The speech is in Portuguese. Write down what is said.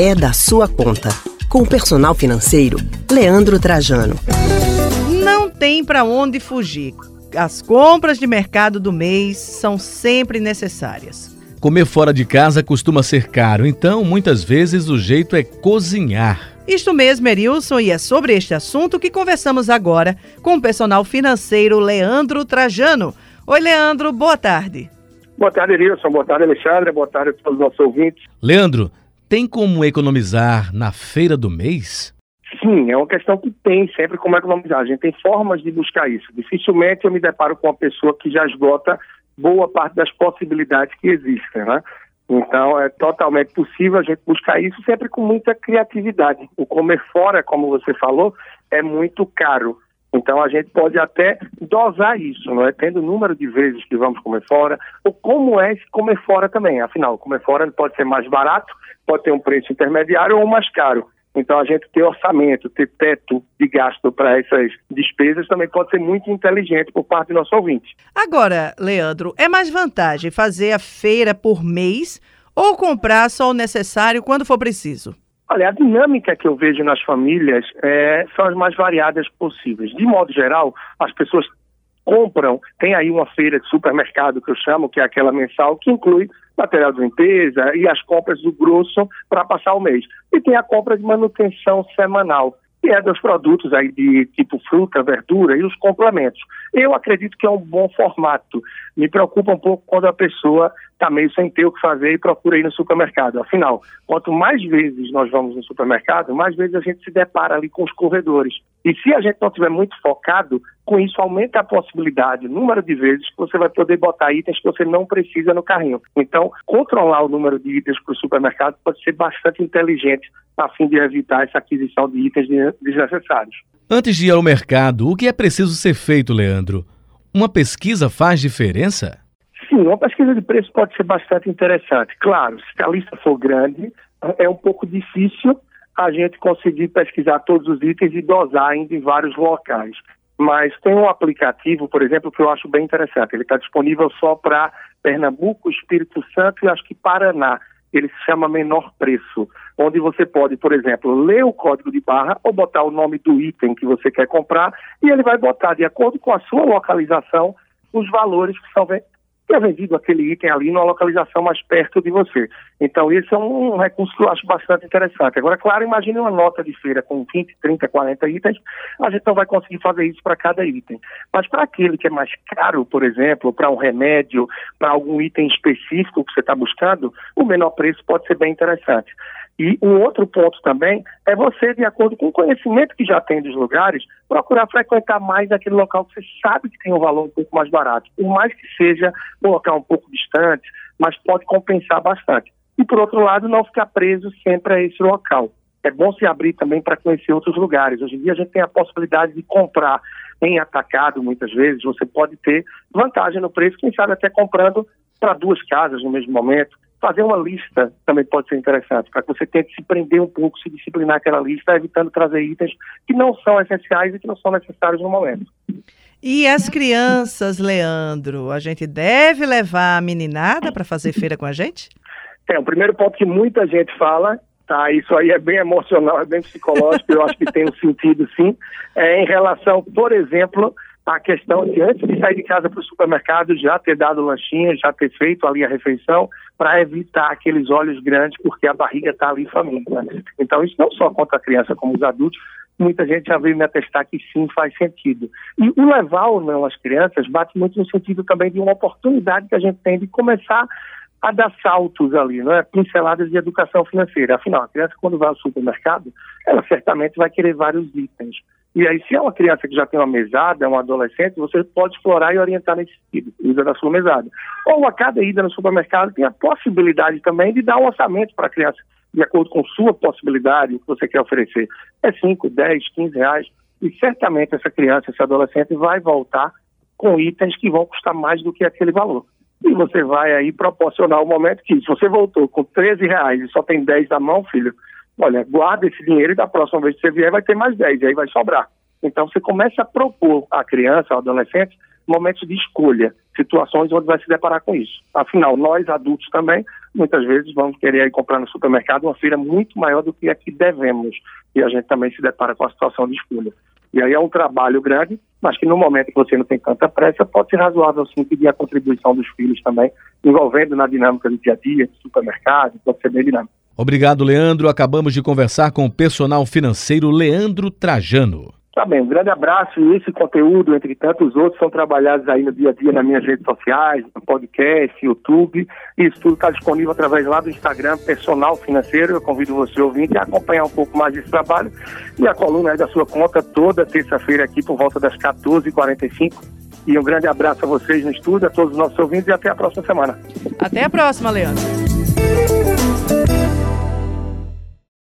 é da sua conta. Com o personal financeiro, Leandro Trajano. Não tem para onde fugir. As compras de mercado do mês são sempre necessárias. Comer fora de casa costuma ser caro, então muitas vezes o jeito é cozinhar. Isto mesmo, Erilson, e é sobre este assunto que conversamos agora com o personal financeiro Leandro Trajano. Oi, Leandro, boa tarde. Boa tarde, Erilson. Boa tarde, Alexandre. Boa tarde a todos os nossos ouvintes. Leandro, tem como economizar na feira do mês? Sim, é uma questão que tem sempre como economizar. A gente tem formas de buscar isso. Dificilmente eu me deparo com uma pessoa que já esgota boa parte das possibilidades que existem, né? Então é totalmente possível a gente buscar isso sempre com muita criatividade. O comer fora, como você falou, é muito caro. Então a gente pode até dosar isso, não é? Tendo o número de vezes que vamos comer fora, ou como é comer fora também. Afinal, comer fora pode ser mais barato, pode ter um preço intermediário ou mais caro. Então a gente ter orçamento, ter teto de gasto para essas despesas também pode ser muito inteligente por parte do nosso ouvinte. Agora, Leandro, é mais vantagem fazer a feira por mês ou comprar só o necessário quando for preciso? Olha, a dinâmica que eu vejo nas famílias é, são as mais variadas possíveis. De modo geral, as pessoas compram, tem aí uma feira de supermercado que eu chamo, que é aquela mensal, que inclui material de limpeza e as compras do grosso para passar o mês. E tem a compra de manutenção semanal que é dos produtos aí de tipo fruta, verdura e os complementos. Eu acredito que é um bom formato. Me preocupa um pouco quando a pessoa está meio sem ter o que fazer e procura ir no supermercado. Afinal, quanto mais vezes nós vamos no supermercado, mais vezes a gente se depara ali com os corredores. E se a gente não estiver muito focado, com isso aumenta a possibilidade, o número de vezes que você vai poder botar itens que você não precisa no carrinho. Então, controlar o número de itens para o supermercado pode ser bastante inteligente a fim de evitar essa aquisição de itens desnecessários. Antes de ir ao mercado, o que é preciso ser feito, Leandro? Uma pesquisa faz diferença? Sim, uma pesquisa de preço pode ser bastante interessante. Claro, se a lista for grande, é um pouco difícil a gente conseguir pesquisar todos os itens e dosar ainda em vários locais. Mas tem um aplicativo, por exemplo, que eu acho bem interessante. Ele está disponível só para Pernambuco, Espírito Santo e acho que Paraná ele se chama Menor Preço, onde você pode, por exemplo, ler o código de barra ou botar o nome do item que você quer comprar e ele vai botar, de acordo com a sua localização, os valores que são que é vendido aquele item ali numa localização mais perto de você. Então, esse é um recurso que eu acho bastante interessante. Agora, claro, imagine uma nota de feira com 20, 30, 40 itens, a gente não vai conseguir fazer isso para cada item. Mas para aquele que é mais caro, por exemplo, para um remédio, para algum item específico que você está buscando, o menor preço pode ser bem interessante. E um outro ponto também é você, de acordo com o conhecimento que já tem dos lugares, procurar frequentar mais aquele local que você sabe que tem um valor um pouco mais barato. Por mais que seja um local um pouco distante, mas pode compensar bastante. E, por outro lado, não ficar preso sempre a esse local. É bom se abrir também para conhecer outros lugares. Hoje em dia a gente tem a possibilidade de comprar em atacado, muitas vezes. Você pode ter vantagem no preço, quem sabe até comprando para duas casas no mesmo momento fazer uma lista também pode ser interessante, para que você tente se prender um pouco, se disciplinar aquela lista, evitando trazer itens que não são essenciais e que não são necessários no momento. E as crianças, Leandro, a gente deve levar a meninada para fazer feira com a gente? É, o primeiro ponto que muita gente fala, tá, isso aí é bem emocional, é bem psicológico, eu acho que tem um sentido sim, é em relação, por exemplo, a questão de antes de sair de casa para o supermercado já ter dado lanchinho, já ter feito ali a refeição, para evitar aqueles olhos grandes, porque a barriga está ali faminta. Então, isso não só contra a criança, como os adultos, muita gente já veio me atestar que sim, faz sentido. E o levar ou não as crianças bate muito no sentido também de uma oportunidade que a gente tem de começar a dar saltos ali, não é? Pinceladas de educação financeira. Afinal, a criança, quando vai ao supermercado, ela certamente vai querer vários itens. E aí, se é uma criança que já tem uma mesada, é um adolescente, você pode explorar e orientar nesse sentido, usa da sua mesada. Ou a cada ida no supermercado tem a possibilidade também de dar um orçamento para a criança, de acordo com sua possibilidade, o que você quer oferecer. É 5, 10, 15 reais. E certamente essa criança, esse adolescente vai voltar com itens que vão custar mais do que aquele valor. E você vai aí proporcionar o momento que, se você voltou com 13 reais e só tem 10 na mão, filho, olha, guarda esse dinheiro e da próxima vez que você vier vai ter mais 10, e aí vai sobrar. Então você começa a propor à criança, ao adolescente, momentos de escolha, situações onde vai se deparar com isso. Afinal, nós adultos também, muitas vezes vamos querer ir comprar no supermercado uma feira muito maior do que a que devemos, e a gente também se depara com a situação de escolha. E aí é um trabalho grande, mas que no momento que você não tem tanta pressa, pode ser razoável sim pedir a contribuição dos filhos também, envolvendo na dinâmica do dia a dia, do supermercado, pode ser bem dinâmico. Obrigado, Leandro. Acabamos de conversar com o personal financeiro Leandro Trajano. Tá bem, um grande abraço e esse conteúdo, entre tantos outros, são trabalhados aí no dia a dia nas minhas redes sociais, no podcast, YouTube. Isso tudo está disponível através lá do Instagram Personal Financeiro. Eu convido você, ouvinte, a acompanhar um pouco mais desse trabalho e a coluna aí da sua conta toda terça-feira aqui por volta das 14h45. E um grande abraço a vocês no estúdio, a todos os nossos ouvintes e até a próxima semana. Até a próxima, Leandro.